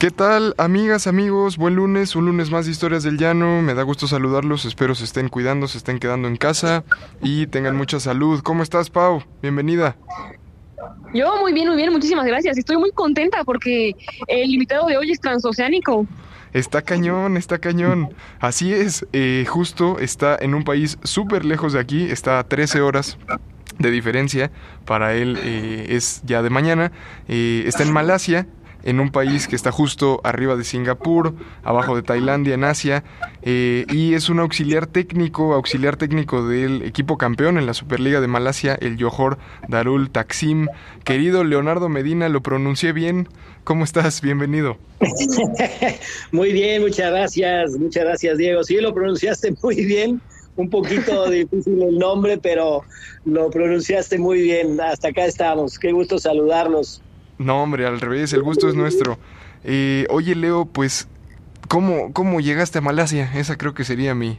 ¿Qué tal, amigas, amigos? Buen lunes, un lunes más de Historias del Llano. Me da gusto saludarlos. Espero se estén cuidando, se estén quedando en casa y tengan mucha salud. ¿Cómo estás, Pau? Bienvenida. Yo muy bien, muy bien, muchísimas gracias. Estoy muy contenta porque el invitado de hoy es transoceánico. Está cañón, está cañón. Así es, eh, justo está en un país súper lejos de aquí, está a 13 horas de diferencia. Para él eh, es ya de mañana. Eh, está en Malasia, en un país que está justo arriba de Singapur, abajo de Tailandia, en Asia, eh, y es un auxiliar técnico, auxiliar técnico del equipo campeón en la Superliga de Malasia, el Johor Darul Taksim. Querido Leonardo Medina, lo pronuncié bien. ¿Cómo estás? Bienvenido. Muy bien, muchas gracias, muchas gracias Diego. Sí, lo pronunciaste muy bien, un poquito difícil el nombre, pero lo pronunciaste muy bien. Hasta acá estamos, qué gusto saludarlos. No, hombre, al revés, el gusto es nuestro. Eh, oye, Leo, pues, ¿cómo, ¿cómo llegaste a Malasia? Esa creo que sería mi,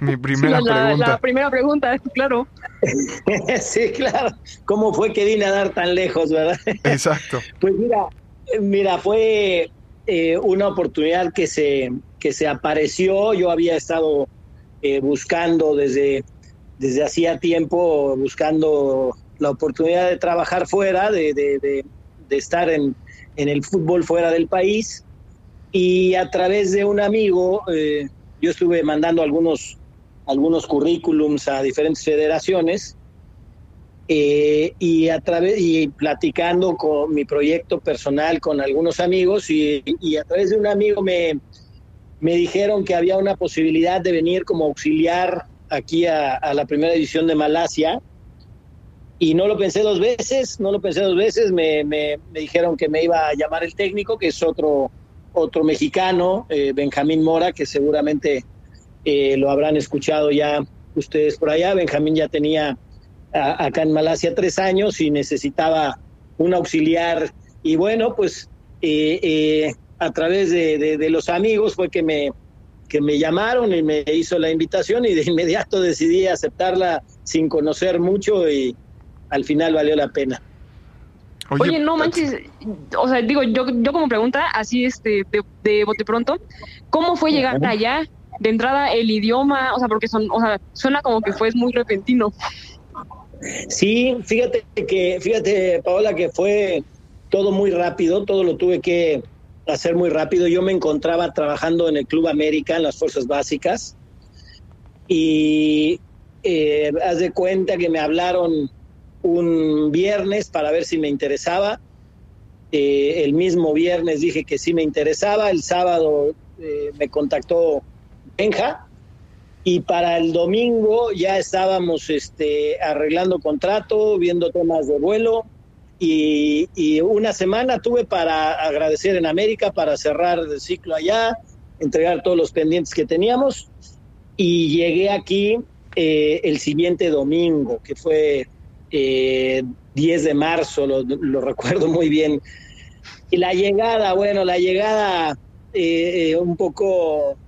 mi primera la- pregunta. la primera pregunta, claro. sí, claro. ¿Cómo fue que vine a dar tan lejos, verdad? Exacto. Pues mira, mira, fue eh, una oportunidad que se, que se apareció. Yo había estado eh, buscando desde, desde hacía tiempo, buscando la oportunidad de trabajar fuera, de, de- de- de estar en, en el fútbol fuera del país. Y a través de un amigo, eh, yo estuve mandando algunos, algunos currículums a diferentes federaciones. Eh, y a través y platicando con mi proyecto personal con algunos amigos y, a través de un amigo me, me dijeron que había una posibilidad de venir como auxiliar aquí a, a la primera división de Malasia y no lo pensé dos veces, no lo pensé dos veces, me, me- me dijeron que me iba a llamar el técnico, que es otro, otro mexicano, eh, Benjamín Mora, que seguramente eh, lo habrán escuchado ya ustedes por allá. Benjamín ya tenía acá en Malasia tres años y necesitaba un auxiliar. Y bueno, pues eh, eh, a través de, de- de los amigos fue que me, que me llamaron y me hizo la invitación y de inmediato decidí aceptarla sin conocer mucho y al final valió la pena. Oye, no manches, o sea, digo, yo, yo como pregunta, así este, de, de bote pronto, ¿cómo fue llegar allá? De entrada, el idioma, o sea, porque son, o sea, suena como que fue muy repentino. Sí, fíjate que, fíjate, Paola, que fue todo muy rápido, todo lo tuve que hacer muy rápido. Yo me encontraba trabajando en el Club América, en las Fuerzas Básicas, y eh, haz de cuenta que me hablaron un viernes para ver si me interesaba. Eh, el mismo viernes dije que sí me interesaba, el sábado eh, me contactó Benja, y para el domingo ya estábamos este, arreglando contrato, viendo temas de vuelo y, una semana tuve para agradecer en América, para cerrar el ciclo allá, entregar todos los pendientes que teníamos y llegué aquí eh, el siguiente domingo, que fue eh, 10 de marzo, lo, recuerdo muy bien. Y la llegada, bueno, la llegada eh, eh, un poco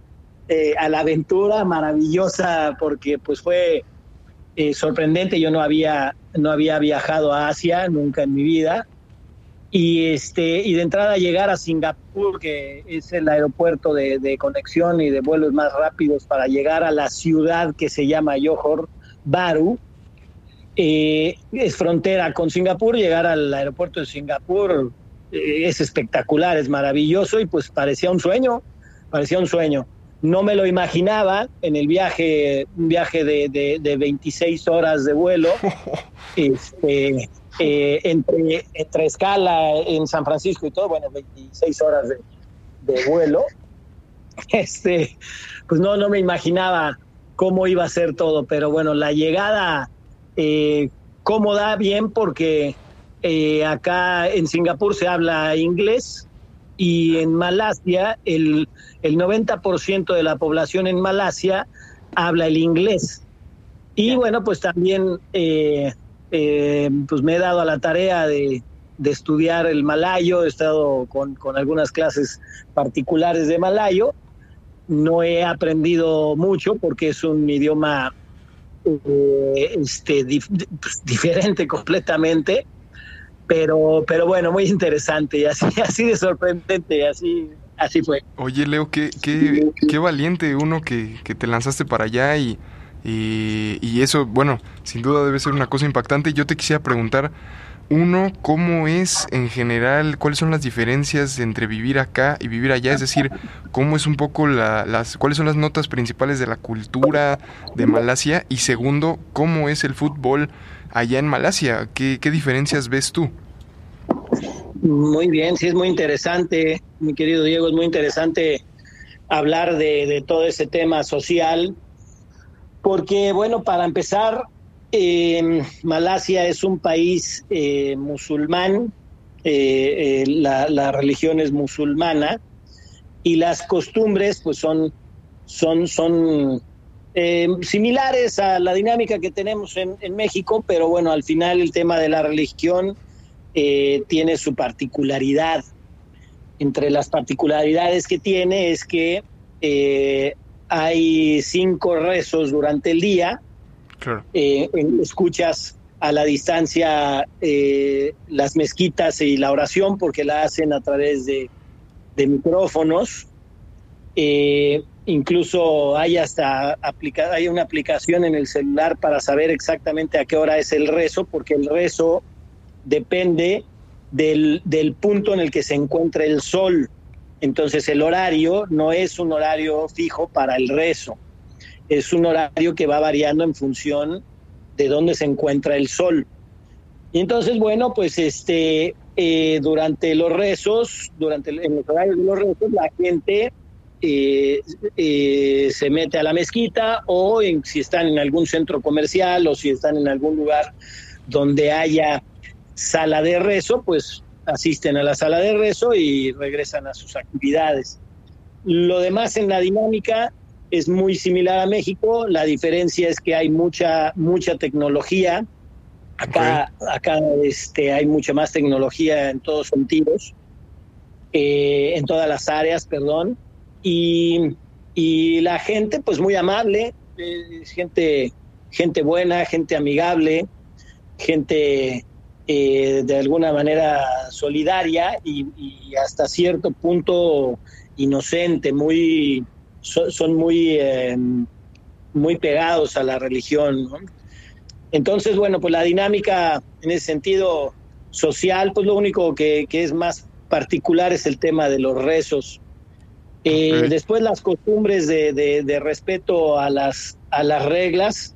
eh, a la aventura maravillosa porque pues fue sorprendente yo no había no había viajado a Asia nunca en mi vida y este y de entrada llegar a Singapur que es el aeropuerto de, conexión y de vuelos más rápidos para llegar a la ciudad que se llama Johor Bahru eh, es frontera con Singapur llegar al aeropuerto de Singapur eh, es espectacular es maravilloso y pues parecía un sueño parecía un sueño no me lo imaginaba en el viaje, un viaje de, de, de 26 horas de vuelo, este, eh, entre, entre escala en San Francisco y todo, bueno, 26 horas de, de vuelo. Este, pues no, no me imaginaba cómo iba a ser todo, pero bueno, la llegada eh, cómoda, bien, porque eh, acá en Singapur se habla inglés, y en Malasia el, el 90% de la población en Malasia habla el inglés. Y bueno, pues también eh, eh, pues me he dado a la tarea de, estudiar el malayo, he estado con, algunas clases particulares de malayo. No he aprendido mucho porque es un idioma eh, este, pues, diferente completamente, pero, pero bueno, muy interesante y así, así de sorprendente, así, así fue. Oye, Leo, qué, qué, qué valiente uno que, que te lanzaste para allá y y, eso, bueno, sin duda debe ser una cosa impactante. Yo te quisiera preguntar, uno, ¿cómo es en general, cuáles son las diferencias entre vivir acá y vivir allá? Es decir, ¿cómo es un poco las, cuáles son las notas principales de la cultura de Malasia? Y segundo, ¿cómo es el fútbol allá en Malasia? ¿Qué, qué diferencias ves tú? Muy bien, sí es muy interesante, mi querido Diego, es muy interesante hablar de todo ese tema social porque, bueno, para empezar, eh, Malasia es un país eh, musulmán, eh, eh, la, religión es musulmana y las costumbres pues son, son, son similares a la dinámica que tenemos en, en, México, pero bueno, al final el tema de la religión tiene su particularidad. Entre las particularidades que tiene es que hay cinco rezos durante el día. Eh, escuchas a la distancia eh, las mezquitas y la oración porque la hacen a través de, micrófonos. Eh, incluso hay hasta hay una aplicación en el celular para saber exactamente a qué hora es el rezo, porque el rezo depende del, del punto en el que se encuentra el sol. Entonces el horario no es un horario fijo para el rezo, es un horario que va variando en función de dónde se encuentra el sol. Y entonces, bueno, pues este, eh, durante los rezos, durante el, en los horarios de los rezos, la gente eh, eh, se mete a la mezquita o si están en algún centro comercial o si están en algún lugar donde haya sala de rezo, pues asisten a la sala de rezo y regresan a sus actividades. Lo demás en la dinámica es muy similar a México, la diferencia es que hay mucha, mucha tecnología. Acá, acá este, hay mucha más tecnología en todos sentidos, eh, en todas las áreas, perdón. Y, y la gente, pues muy amable, gente, gente buena, gente amigable, gente eh, de alguna manera solidaria y, hasta cierto punto inocente, muy, son, muy, eh, muy pegados a la religión. Entonces, bueno, pues la dinámica en ese sentido social, pues lo único que, es más particular es el tema de los rezos. Eh, después las costumbres de, de, respeto a las, a las reglas,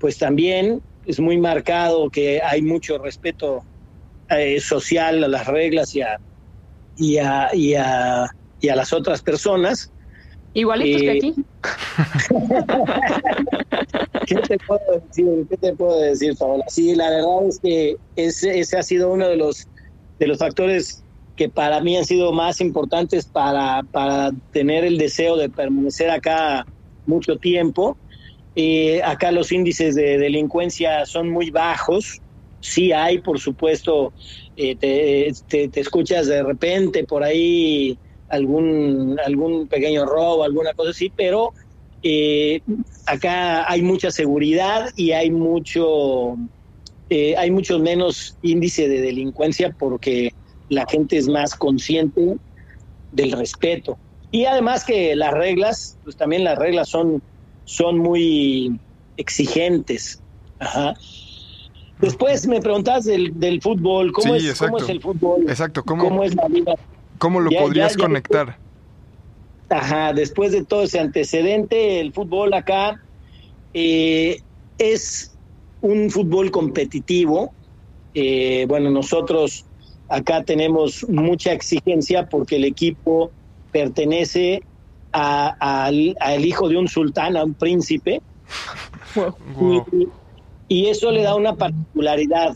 pues también es muy marcado que hay mucho respeto eh, social a las reglas y a, y a, y a, y a las otras personas. Igualitos que aquí. ¿Qué te puedo decir? ¿Qué te puedo decir, Paola? Sí, la verdad es que ese, ese ha sido uno de los, de los factores que para mí han sido más importantes para, para tener el deseo de permanecer acá mucho tiempo eh, acá los índices de delincuencia son muy bajos. Sí hay, por supuesto, eh, te, escuchas de repente por ahí algún, algún pequeño robo, alguna cosa así, pero eh, acá hay mucha seguridad y hay mucho, hay mucho menos índice de delincuencia porque la gente es más consciente del respeto. Y además que las reglas, pues también las reglas son son muy exigentes. Después me preguntas del, del fútbol, ¿cómo, es, el fútbol? Exacto, ¿cómo, es la vida? ¿Cómo lo podrías conectar? Ajá, después de todo ese antecedente, el fútbol acá eh, es un fútbol competitivo. Eh, bueno, nosotros acá tenemos mucha exigencia porque el equipo pertenece al hijo de un sultán, a un príncipe. Y, eso le da una particularidad,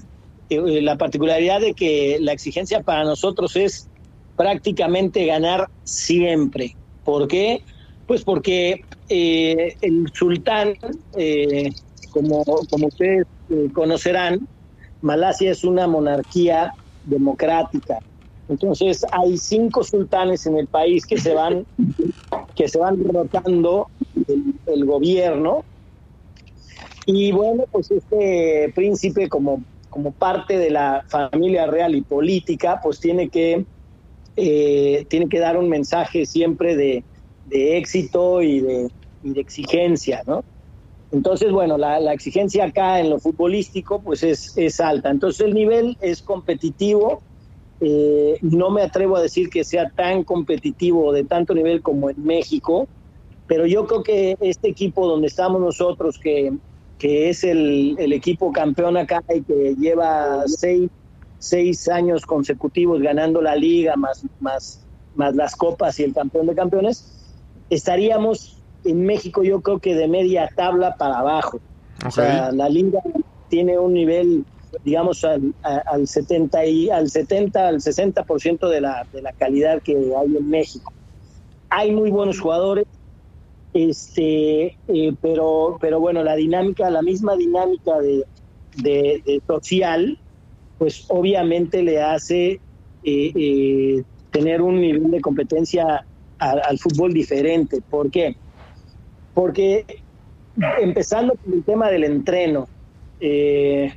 eh, la particularidad de que la exigencia para nosotros es prácticamente ganar siempre. ¿Por qué? Pues porque eh, el sultán, eh, como, como ustedes conocerán, Malasia es una monarquía democrática. Entonces hay cinco sultanes en el país que se van, que se van rotando el, gobierno. Y bueno, pues este príncipe como, como parte de la familia real y política, pues tiene que, eh, tiene que dar un mensaje siempre de, éxito y de, y de exigencia, ¿no? Entonces, bueno, la, exigencia acá en lo futbolístico pues es, es alta. Entonces el nivel es competitivo. Eh, no me atrevo a decir que sea tan competitivo de tanto nivel como en México, pero yo creo que este equipo donde estamos nosotros, que, que es el, el, equipo campeón acá y que lleva seis, seis años consecutivos ganando la liga, más, más, más las copas y el campeón de campeones, estaríamos en México yo creo que de media tabla para abajo. O sea, la liga tiene un nivel, digamos, al, al 70 y al 70, al 60% de la, de la calidad que hay en México. Hay muy buenos jugadores, este, eh, pero, pero bueno, la dinámica, la misma dinámica de, de, social, pues obviamente le hace eh, eh, tener un nivel de competencia al, fútbol diferente. ¿Por qué? Porque empezando con el tema del entreno, eh,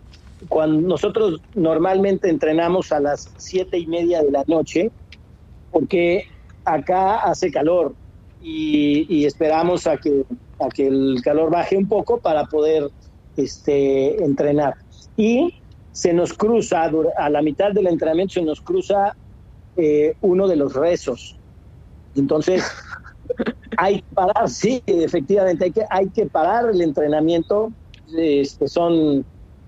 cuando nosotros normalmente entrenamos a las siete y media de la noche, porque acá hace calor y, esperamos a que, a que el calor baje un poco para poder este, entrenar. Y se nos cruza, a la mitad del entrenamiento se nos cruza eh, uno de los rezos. Entonces, hay que parar, sí, efectivamente, hay que, hay que parar el entrenamiento, este, son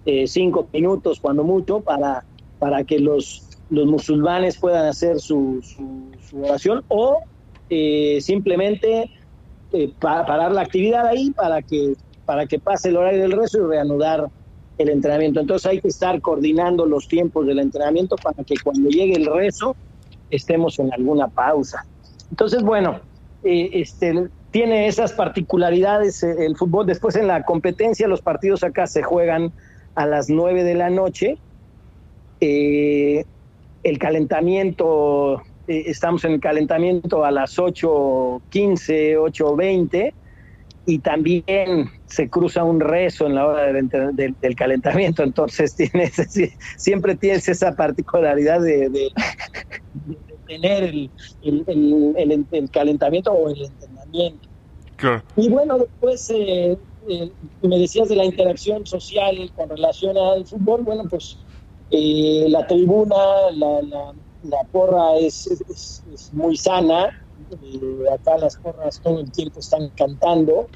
eh, cinco minutos cuando mucho, para, para que los, los musulmanes puedan hacer su, su, oración o eh, simplemente eh, parar la actividad ahí para que, para que pase el horario del rezo y reanudar el entrenamiento. Entonces hay que estar coordinando los tiempos del entrenamiento para que cuando llegue el rezo estemos en alguna pausa. Entonces, bueno, eh, este, tiene esas particularidades eh, el fútbol. Después en la competencia los partidos acá se juegan a las 9 de la noche. Eh, el calentamiento, estamos en el calentamiento a las 8.15, 8.20 y también se cruza un rezo en la hora del, calentamiento, entonces tienes, siempre tienes esa particularidad de, tener el, el, calentamiento o el entrenamiento. Y bueno, después eh, eh, me decías de la interacción social con relación al fútbol, bueno, pues eh, la tribuna, la, la, porra es, es, muy sana, acá las porras todo el tiempo están cantando,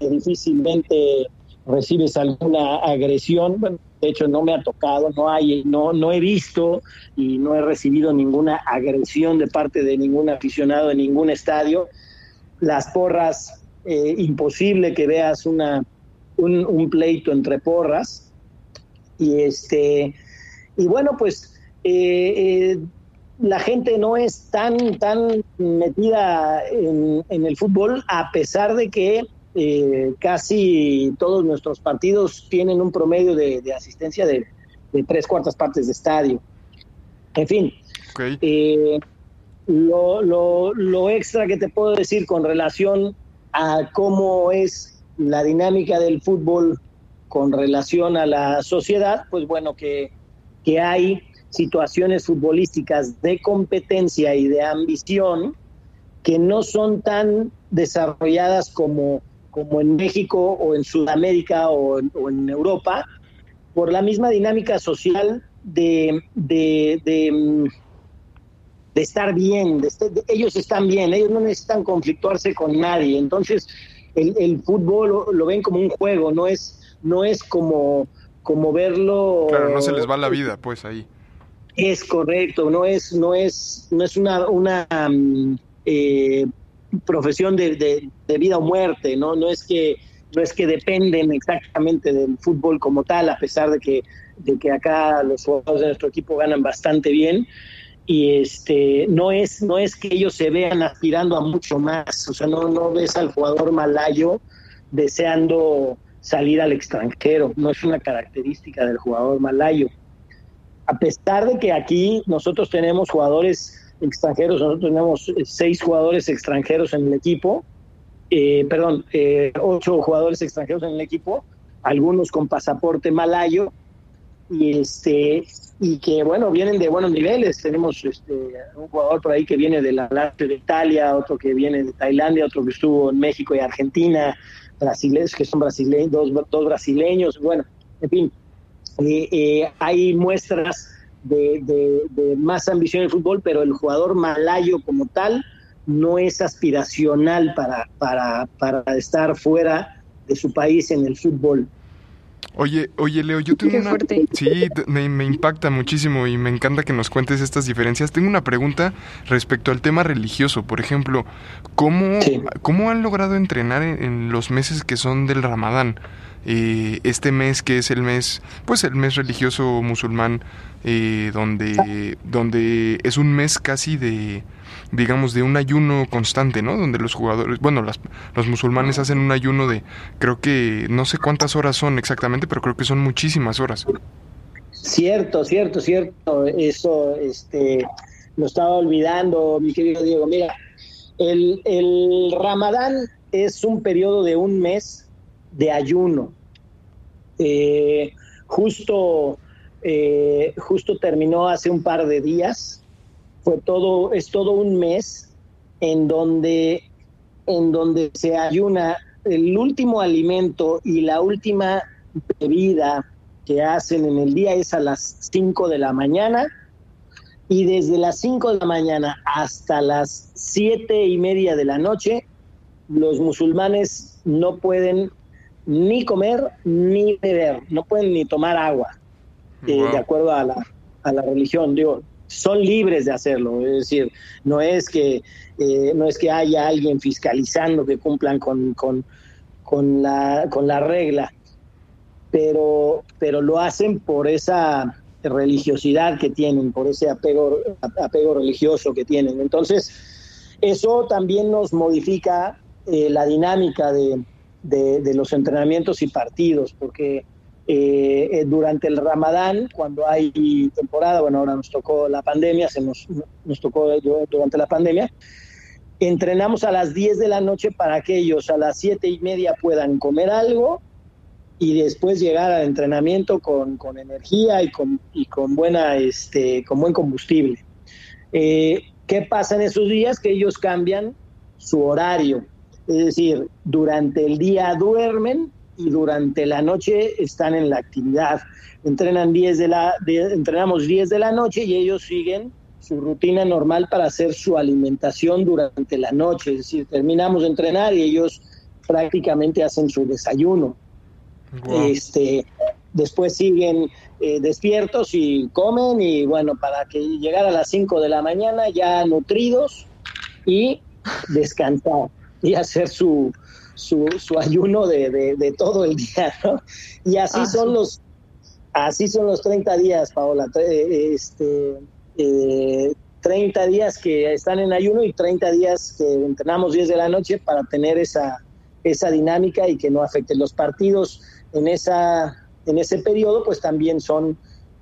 difícilmente recibes alguna agresión, bueno, de hecho no me ha tocado, no hay, no, no he visto y no he recibido ninguna agresión de parte de ningún aficionado en ningún estadio. Las porras, eh, imposible que veas una, un, pleito entre porras. Y este, y bueno, pues eh, eh, la gente no es tan, tan metida en, en el fútbol, a pesar de que eh, casi todos nuestros partidos tienen un promedio de, asistencia de, tres cuartas partes de estadio. En fin, eh, lo, lo, extra que te puedo decir con relación a cómo es la dinámica del fútbol con relación a la sociedad, pues bueno, que, que hay situaciones futbolísticas de competencia y de ambición que no son tan desarrolladas como como en México o en Sudamérica o en, Europa, por la misma dinámica social de, de, mm, estar bien, de ellos están bien, ellos no necesitan conflictuarse con nadie, entonces el, fútbol lo, ven como un juego, no es, no es como, como verlo... Claro, no se les va la vida, pues ahí. Es correcto, no es, no es, no es una, una mm, eh, profesión de, vida o muerte, ¿no? No es que no es que dependen exactamente del fútbol como tal, a pesar de que, de que acá los jugadores de nuestro equipo ganan bastante bien. Y este no es, no es que ellos se vean aspirando a mucho más. O sea, no, no ves al jugador malayo deseando salir al extranjero, no es una característica del jugador malayo. A pesar de que aquí nosotros tenemos jugadores extranjeros, nosotros tenemos seis jugadores extranjeros en el equipo, eh, perdón, eh, ocho jugadores extranjeros en el equipo, algunos con pasaporte malayo, y este y que bueno vienen de buenos niveles. Tenemos este, un jugador por ahí que viene de la de Italia otro que viene de Tailandia otro que estuvo en México y Argentina brasileños que son brasileños dos, dos brasileños bueno en fin eh, eh, hay muestras de, de, más ambición en el fútbol pero el jugador malayo como tal no es aspiracional para, para, para estar fuera de su país en el fútbol Oye, oye, Leo, yo tengo una... Sí, me, impacta muchísimo y me encanta que nos cuentes estas diferencias. Tengo una pregunta respecto al tema religioso. Por ejemplo, ¿cómo, ¿cómo han logrado entrenar en, los meses que son del Ramadán? Eh, este mes que es el mes, pues el mes religioso musulmán, eh, donde, donde es un mes casi de digamos, de un ayuno constante, ¿no? Donde los jugadores, bueno, las, los musulmanes hacen un ayuno de, creo que, no sé cuántas horas son exactamente, pero creo que son muchísimas horas. Cierto, cierto, cierto. Eso, este, lo estaba olvidando, mi querido Diego. Mira, el, el Ramadán es un periodo de un mes de ayuno. Eh, justo, eh, justo terminó hace un par de días. Fue todo, es todo un mes en donde, en donde se ayuna el último alimento y la última bebida que hacen en el día es a las 5 de la mañana. Y desde las 5 de la mañana hasta las siete y media de la noche los musulmanes no pueden ni comer ni beber, no pueden ni tomar agua, eh, de acuerdo a la, a la religión. Digo, son libres de hacerlo, es decir, no es que, eh, no es que haya alguien fiscalizando que cumplan con, con, con, la, con la regla, pero, pero lo hacen por esa religiosidad que tienen, por ese apego, apego religioso que tienen. Entonces, eso también nos modifica eh, la dinámica de, de los entrenamientos y partidos, porque eh, eh, durante el Ramadán, cuando hay temporada, bueno, ahora nos tocó la pandemia, se nos, tocó durante la pandemia, entrenamos a las 10 de la noche para que ellos a las 7 y media puedan comer algo y después llegar al entrenamiento con, con energía y con, y con, buena, este, con buen combustible. Eh, ¿Qué pasa en esos días? Que ellos cambian su horario. Es decir, durante el día duermen y durante la noche están en la actividad. Entrenan 10 de la, entrenamos 10 de la noche y ellos siguen su rutina normal para hacer su alimentación durante la noche. Es decir, terminamos de entrenar y ellos prácticamente hacen su desayuno. Este, después siguen eh, despiertos y comen y bueno, para que llegar a las 5 de la mañana ya nutridos y descansar y hacer su, su, su ayuno de, de, todo el día, ¿no? Y así ah, son los así son los 30 días, Paola. Este, eh, 30 días que están en ayuno y 30 días que entrenamos 10 de la noche para tener esa, esa dinámica y que no afecte los partidos en, esa, en ese periodo, pues también son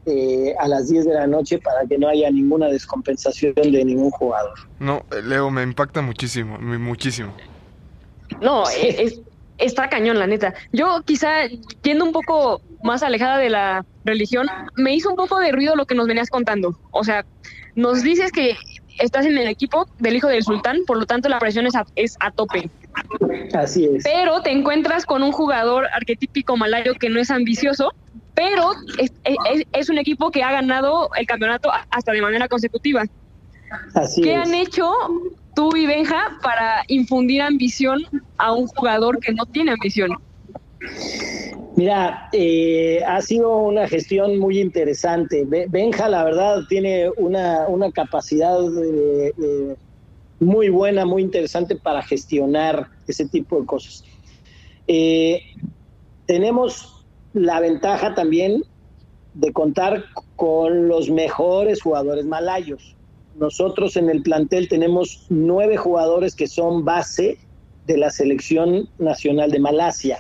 eh, a las 10 de la noche para que no haya ninguna descompensación de ningún jugador. No, Leo, me impacta muchísimo, muchísimo. No, es, está cañón, la neta. Yo quizá, yendo un poco más alejada de la religión, me hizo un poco de ruido lo que nos venías contando. O sea, nos dices que estás en el equipo del hijo del sultán, por lo tanto la presión es a, es a tope. Así es. Pero te encuentras con un jugador arquetípico malayo que no es ambicioso, pero es, es, un equipo que ha ganado el campeonato hasta de manera consecutiva. Así ¿Qué han hecho tú y Benja para infundir ambición a un jugador que no tiene ambición? Mira, eh, ha sido una gestión muy interesante. Benja, la verdad, tiene una, una capacidad muy buena, muy interesante para gestionar ese tipo de cosas. Eh, tenemos la ventaja también de contar con los mejores jugadores malayos. Nosotros en el plantel tenemos nueve jugadores que son base de la selección nacional de Malasia.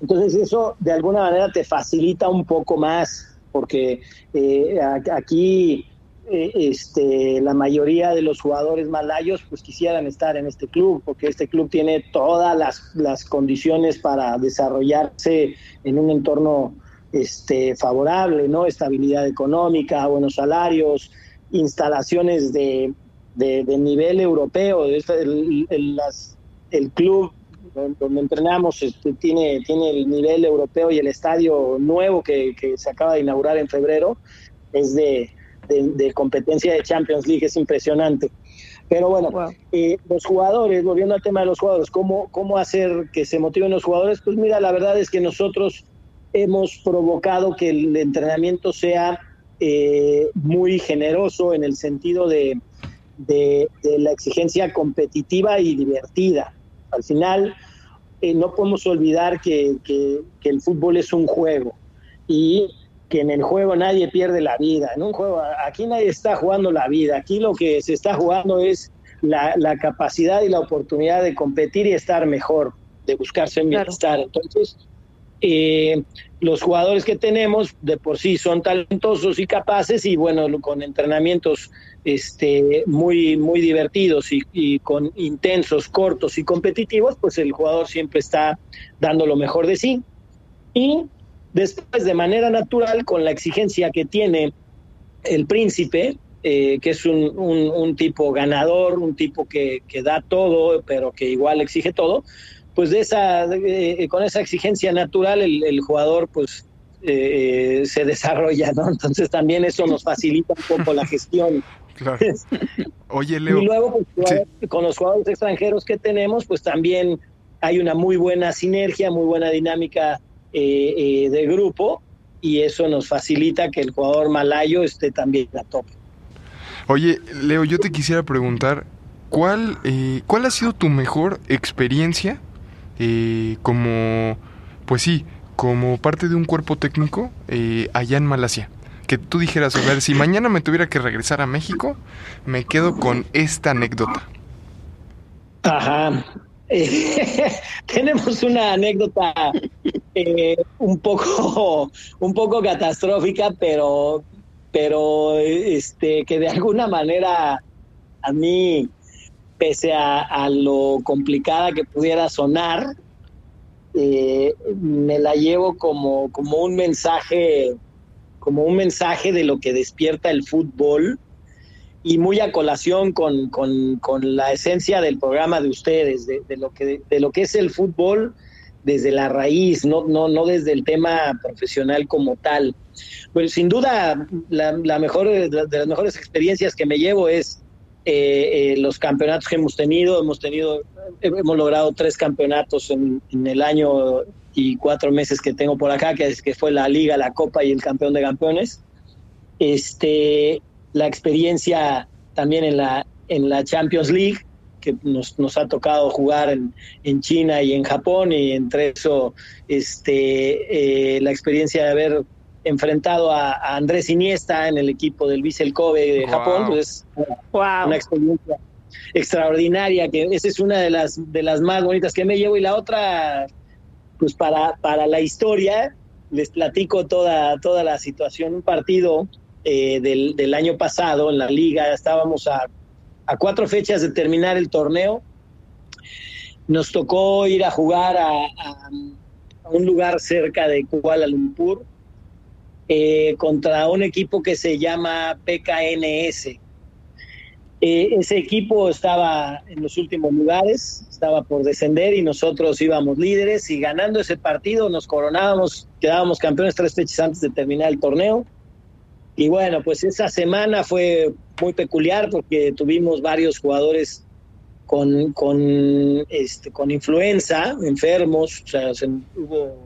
Entonces eso de alguna manera te facilita un poco más, porque eh, aquí este, la mayoría de los jugadores malayos pues quisieran estar en este club, porque este club tiene todas las, las condiciones para desarrollarse en un entorno este, favorable, ¿no? Estabilidad económica, buenos salarios, instalaciones de, de, nivel europeo. El, club donde entrenamos este, tiene, tiene el nivel europeo y el estadio nuevo que, se acaba de inaugurar en febrero es de, competencia de Champions League, es impresionante. Pero bueno, eh, los jugadores, volviendo al tema de los jugadores, ¿cómo, ¿cómo hacer que se motiven los jugadores? Pues mira, la verdad es que nosotros hemos provocado que el entrenamiento sea eh, muy generoso en el sentido de, de, la exigencia competitiva y divertida. Al final, eh, no podemos olvidar que, el fútbol es un juego y que en el juego nadie pierde la vida. En un juego, aquí nadie está jugando la vida. Aquí lo que se está jugando es la, capacidad y la oportunidad de competir y estar mejor, de buscarse en bienestar. Entonces, eh, los jugadores que tenemos de por sí son talentosos y capaces y bueno, con entrenamientos este, muy, muy divertidos y, con intensos, cortos y competitivos, pues el jugador siempre está dando lo mejor de sí. Y después, de manera natural, con la exigencia que tiene el príncipe, eh, que es un, un, tipo ganador, un tipo que, que da todo, pero que igual exige todo, pues de esa, eh, con esa exigencia natural el, jugador pues eh, se desarrolla, ¿no? Entonces también eso nos facilita un poco la gestión. Claro. Oye, Leo. Y luego pues, con los jugadores extranjeros que tenemos, pues también hay una muy buena sinergia, muy buena dinámica eh, de grupo y eso nos facilita que el jugador malayo esté también a tope. Oye, Leo, yo te quisiera preguntar, ¿cuál, ¿cuál ha sido tu mejor experiencia eh, como, pues sí, como parte de un cuerpo técnico eh, allá en Malasia. Que tú dijeras, a ver, si mañana me tuviera que regresar a México, me quedo con esta anécdota. Ajá. tenemos una anécdota eh, un poco un poco catastrófica, pero pero este que de alguna manera a mí pese a, lo complicada que pudiera sonar, eh, me la llevo como, como un mensaje, como un mensaje de lo que despierta el fútbol y muy a colación con, la esencia del programa de ustedes, de, lo que, de lo que es el fútbol desde la raíz, no, no, no desde el tema profesional como tal. Pues sin duda, la, mejor de las mejores experiencias que me llevo es eh, eh, los campeonatos que hemos tenido, hemos tenido, hemos logrado tres campeonatos en, el año y cuatro meses que tengo por acá, que, es, que fue la Liga, la Copa y el campeón de campeones. Este, la experiencia también en la, en la Champions League, que nos, nos ha tocado jugar en, en, China y en Japón, y entre eso este, eh, la experiencia de haber enfrentado a, Andrés Iniesta en el equipo del Vissel Kobe de Japón, pues una experiencia extraordinaria, que esa es una de las, de las más bonitas que me llevo y la otra, pues para, para la historia, les platico toda, toda la situación, un partido eh, del, año pasado en la liga, estábamos a, cuatro fechas de terminar el torneo, nos tocó ir a jugar a, a un lugar cerca de Kuala Lumpur, eh, contra un equipo que se llama PKNS. Eh, ese equipo estaba en los últimos lugares, estaba por descender y nosotros íbamos líderes y ganando ese partido nos coronábamos, quedábamos campeones tres fechas antes de terminar el torneo. Y bueno, pues esa semana fue muy peculiar porque tuvimos varios jugadores con, con, este, con influenza, enfermos, o sea, hubo,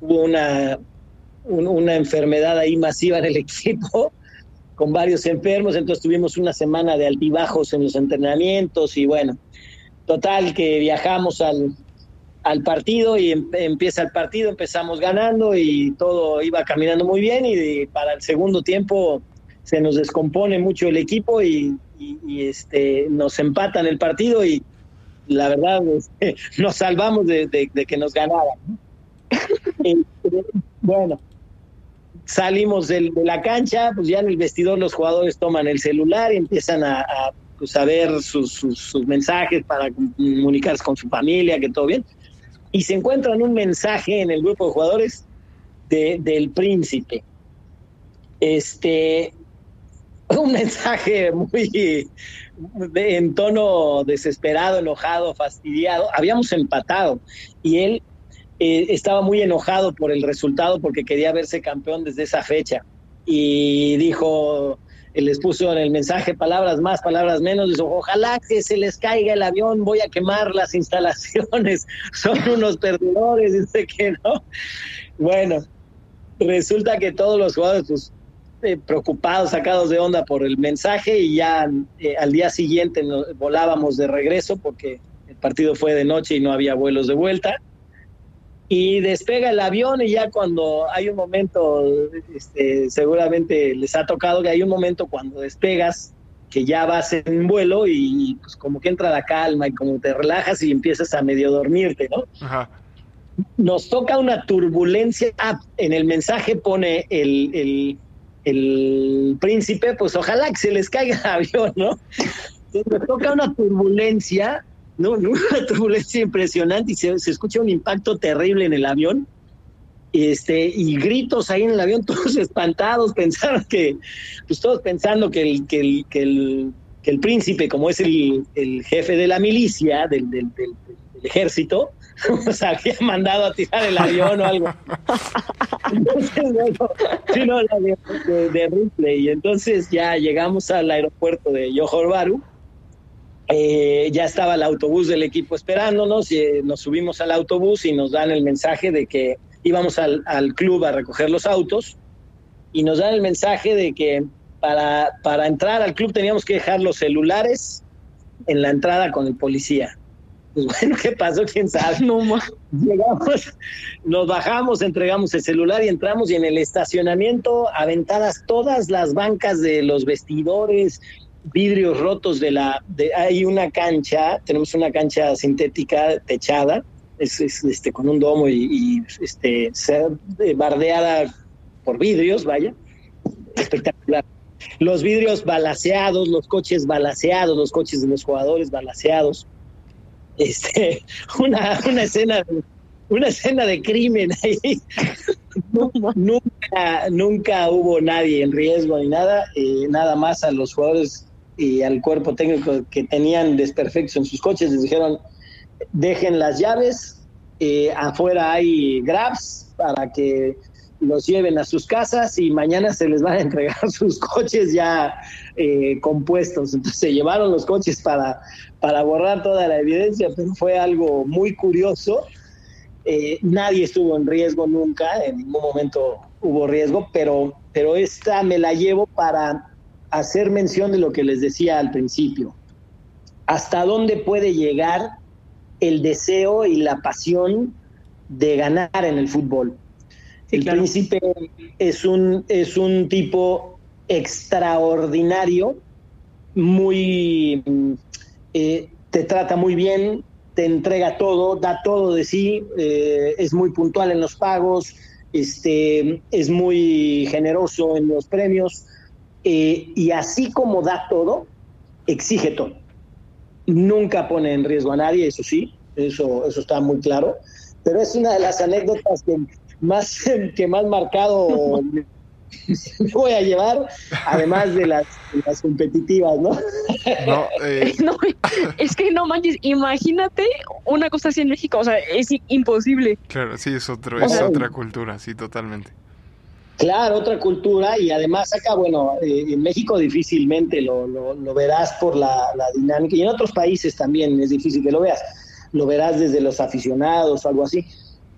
hubo una una enfermedad ahí masiva en el equipo, con varios enfermos, entonces tuvimos una semana de altibajos en los entrenamientos y bueno, total que viajamos al, al partido y em, empieza el partido, empezamos ganando y todo iba caminando muy bien y, para el segundo tiempo se nos descompone mucho el equipo y, este, nos empatan el partido y la verdad nos salvamos de, que nos ganaran. Este, bueno, salimos de la cancha, pues ya en el vestidor los jugadores toman el celular y empiezan a, pues, ver sus, mensajes para comunicarse con su familia, que todo bien. Y se encuentran un mensaje en el grupo de jugadores del príncipe. Este, un mensaje muy en tono desesperado, enojado, fastidiado. Habíamos empatado y él eh, estaba muy enojado por el resultado porque quería verse campeón desde esa fecha. Y dijo, les puso en el mensaje palabras más, palabras menos, dijo, ojalá que se les caiga el avión, voy a quemar las instalaciones, son unos perdedores, dice que no. Bueno, resulta que todos los jugadores, pues, eh, preocupados, sacados de onda por el mensaje y ya eh, al día siguiente volábamos de regreso porque el partido fue de noche y no había vuelos de vuelta y despega el avión y ya cuando hay un momento, este, seguramente les ha tocado que hay un momento cuando despegas que ya vas en vuelo y pues como que entra la calma y como te relajas y empiezas a medio dormirte, ¿no? Nos toca una turbulencia. Ah, en el mensaje pone el, el, el príncipe, pues ojalá que se les caiga el avión, ¿no? Entonces nos toca una turbulencia no, una turbulencia impresionante y se, escucha un impacto terrible en el avión. Este, y gritos ahí en el avión, todos espantados, pensaron que, pues todos pensando que el, que el, que el, que el príncipe, como es el, el jefe de la milicia, del, del, del, ejército, nos había mandado a tirar el avión o algo. Entonces, bueno, de, de, Ripley. Y entonces ya llegamos al aeropuerto de Johor eh, ya estaba el autobús del equipo esperándonos, y, eh, nos subimos al autobús y nos dan el mensaje de que íbamos al, club a recoger los autos y nos dan el mensaje de que para, para entrar al club teníamos que dejar los celulares en la entrada con el policía. Pues bueno, ¿qué pasó? ¿Quién sabe? No, Llegamos, nos bajamos, entregamos el celular y entramos y en el estacionamiento aventadas todas las bancas de los vestidores, vidrios rotos de la... De, hay una cancha, tenemos una cancha sintética techada, es, este, con un domo y, este, bardeada por vidrios, vaya, espectacular. Los vidrios balaseados, los coches balaseados, los coches de los jugadores balaseados. Este, una, una escena una escena de crimen ahí. nunca, nunca hubo nadie en riesgo ni nada, eh, nada más a los jugadores y al cuerpo técnico que tenían desperfectos en sus coches, les dijeron, dejen las llaves, eh, afuera hay grabs para que los lleven a sus casas y mañana se les van a entregar sus coches ya eh, compuestos. Entonces se llevaron los coches para, para borrar toda la evidencia, pero fue algo muy curioso. Eh, nadie estuvo en riesgo nunca, en ningún momento hubo riesgo, pero, pero esta me la llevo para hacer mención de lo que les decía al principio. ¿Hasta dónde puede llegar el deseo y la pasión de ganar en el fútbol? el príncipe es un, es un tipo extraordinario, muy eh, te trata muy bien, te entrega todo, da todo de sí, eh, es muy puntual en los pagos, este, es muy generoso en los premios. Eh, y así como da todo, exige todo. Nunca pone en riesgo a nadie, eso sí, eso, eso está muy claro, pero es una de las anécdotas que más, que más marcado me voy a llevar, además de las, competitivas, ¿no? Eh. No, es que no manches, imagínate una cosa así en México, o sea, es imposible. Claro, sí, es, otro, es otra cultura, sí, totalmente. Claro, otra cultura y además acá, bueno, eh, en México difícilmente lo, lo, verás por la, dinámica y en otros países también es difícil que lo veas, lo verás desde los aficionados o algo así,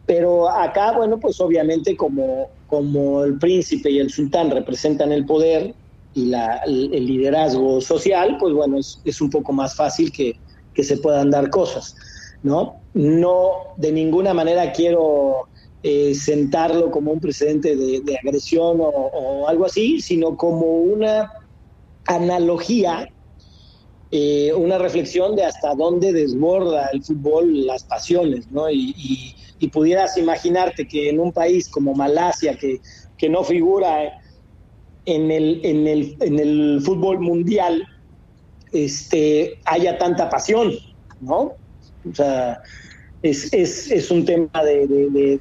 pero acá, bueno, pues obviamente como, como el príncipe y el sultán representan el poder y la, el, liderazgo social, pues bueno, es, es un poco más fácil que, que se puedan dar cosas, ¿no? No, de ninguna manera quiero eh, sentarlo como un precedente de, agresión o, algo así, sino como una analogía eh, una reflexión de hasta dónde desborda el fútbol las pasiones, ¿no? Y, pudieras imaginarte que en un país como Malasia, que, que no figura en el, en, el, en el fútbol mundial, este, haya tanta pasión, ¿no? O sea, es, es, es un tema de,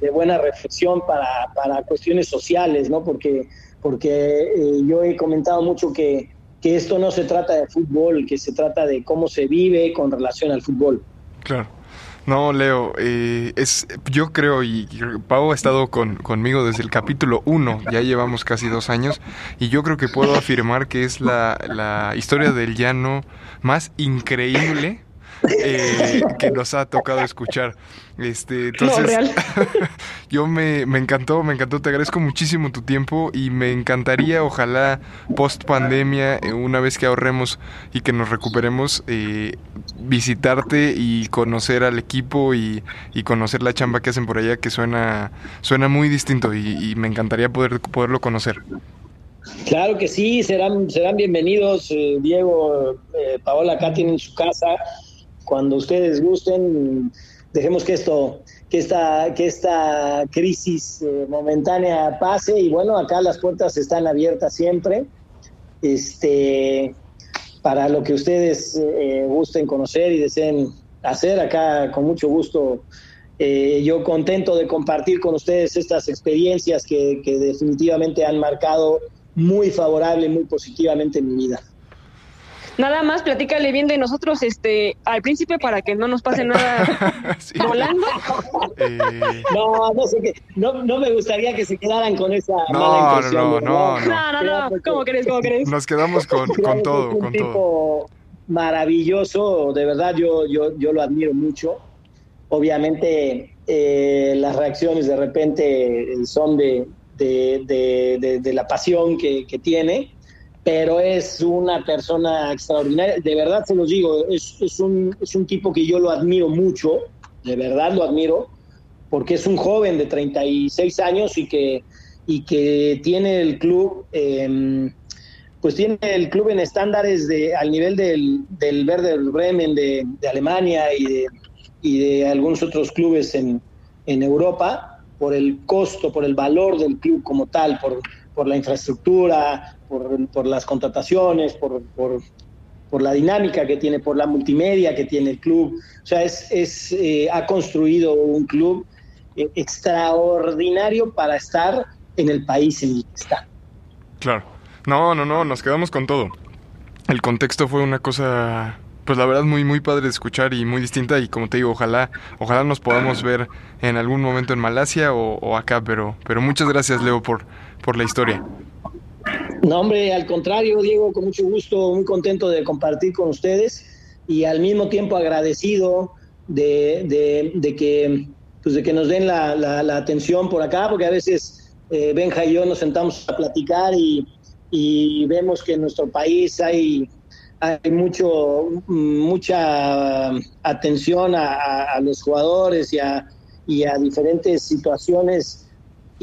de, buena reflexión para, para, cuestiones sociales, ¿no? Porque, porque eh, yo he comentado mucho que, que esto no se trata de fútbol, que se trata de cómo se vive con relación al fútbol. Claro. No, Leo, eh, es, yo creo, y, Pau ha estado con, conmigo desde el capítulo 1, ya llevamos casi dos años, y yo creo que puedo afirmar que es la, la historia del llano más increíble eh, que nos ha tocado escuchar. Este, entonces, yo me, me encantó, me encantó, te agradezco muchísimo tu tiempo y me encantaría, ojalá, post pandemia, eh, una vez que ahorremos y que nos recuperemos, eh, visitarte y conocer al equipo y, conocer la chamba que hacen por allá, que suena, suena muy distinto y, me encantaría poder, poderlo conocer. Claro que sí, serán, serán bienvenidos, Diego, Paola acá tienen su casa cuando ustedes gusten, dejemos que esto, que esta, que esta crisis eh, momentánea pase y bueno, acá las puertas están abiertas siempre. Este, para lo que ustedes eh, gusten conocer y deseen hacer, acá con mucho gusto eh, yo contento de compartir con ustedes estas experiencias que, definitivamente han marcado muy favorable, muy positivamente mi vida. Nada más platícale bien de nosotros este al príncipe para que no nos pase nada volando. Eh, no, no sé qué. No, no, me gustaría que se quedaran con esa mala impresión. No, no, no. No, no, ¿Cómo crees? ¿Cómo crees? Nos quedamos con, con todo, un con tipo todo. Maravilloso, de verdad yo, yo, yo lo admiro mucho. Obviamente eh, las reacciones de repente son de, de, de, de la pasión que, que tiene pero es una persona extraordinaria. De verdad se los digo, es, es, un, es un tipo que yo lo admiro mucho, de verdad lo admiro, porque es un joven de 36 años y que, y que tiene el club, em, pues tiene el club en estándares de, al nivel del, del Verde Bremen de, de Alemania y de, y de algunos otros clubes en, en Europa, por el costo, por el valor del club como tal, por, por la infraestructura, por, las contrataciones, por, por, la dinámica que tiene, por la multimedia que tiene el club. O sea, es, es eh, ha construido un club eh, extraordinario para estar en el país en el que está. Claro. No, no, no, nos quedamos con todo. El contexto fue una cosa pues la verdad muy muy padre de escuchar y muy distinta. Y como te digo ojalá ojalá nos podamos ver en algún momento en Malasia o, acá pero pero muchas gracias Leo por por la historia. No, hombre, al contrario, Diego, con mucho gusto, muy contento de compartir con ustedes y al mismo tiempo agradecido de, de, que, pues de que nos den la, la, atención por acá, porque a veces eh, Benja y yo nos sentamos a platicar y, y vemos que en nuestro país hay, hay mucho, mucha atención a, a los jugadores y a, y a diferentes situaciones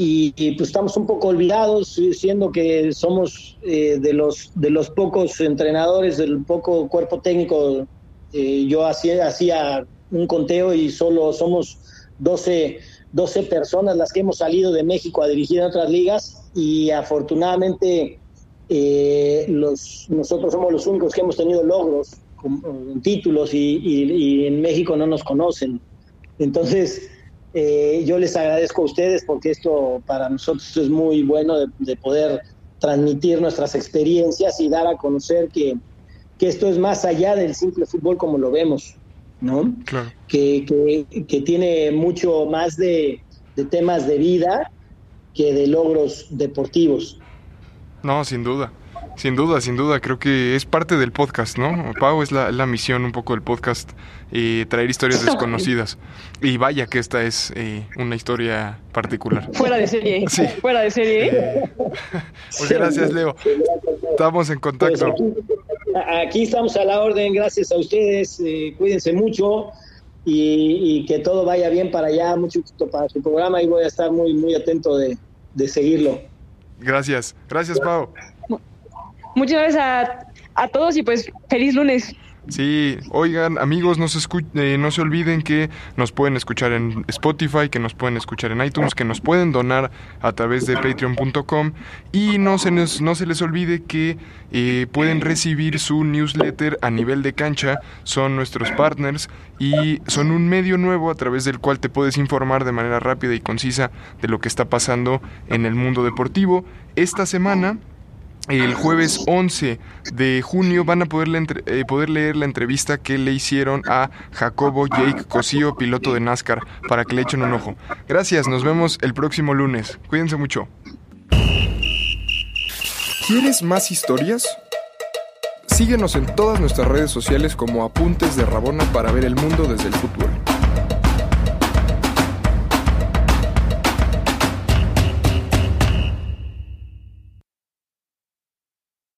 y, pues estamos un poco olvidados, siendo que somos eh, de, los, de los pocos entrenadores, del poco cuerpo técnico. Eh, yo hacía, hacía un conteo y solo somos 12, 12 personas las que hemos salido de México a dirigir en otras ligas y afortunadamente eh, los, nosotros somos los únicos que hemos tenido logros, con, títulos y, y en México no nos conocen. Entonces, eh, yo les agradezco a ustedes porque esto para nosotros es muy bueno de, poder transmitir nuestras experiencias y dar a conocer que, que, esto es más allá del simple fútbol como lo vemos, ¿no? Que, que, tiene mucho más de, de temas de vida que de logros deportivos. No, sin duda. Sin duda, sin duda, creo que es parte del podcast, ¿no? Pau es la, misión un poco del podcast, eh, traer historias desconocidas. Y vaya que esta es eh, una historia particular. Fuera de serie. Sí. Fuera de serie. Eh, pues gracias, Leo. Estamos en contacto. Pues aquí, estamos a la orden, gracias a ustedes. cuídense mucho y, que todo vaya bien para allá. Mucho gusto para su programa y voy a estar muy, muy atento de, de seguirlo. Gracias. Gracias, Pau. Muchas gracias a, a todos y pues feliz lunes. Sí, oigan, amigos, no se, eh, no se olviden que nos pueden escuchar en Spotify, que nos pueden escuchar en iTunes, que nos pueden donar a través de patreon.com y no se, no se les olvide que eh, pueden recibir su newsletter a nivel de cancha, son nuestros partners y son un medio nuevo a través del cual te puedes informar de manera rápida y concisa de lo que está pasando en el mundo deportivo. Esta semana el jueves 11 de junio van a poder, eh, poder, leer la entrevista que le hicieron a Jacobo Jake Cosío, piloto de NASCAR, para que le echen un ojo. Gracias, nos vemos el próximo lunes. Cuídense mucho. ¿Quieres más historias? Síguenos en todas nuestras redes sociales como Apuntes de Rabona para ver el mundo desde el fútbol.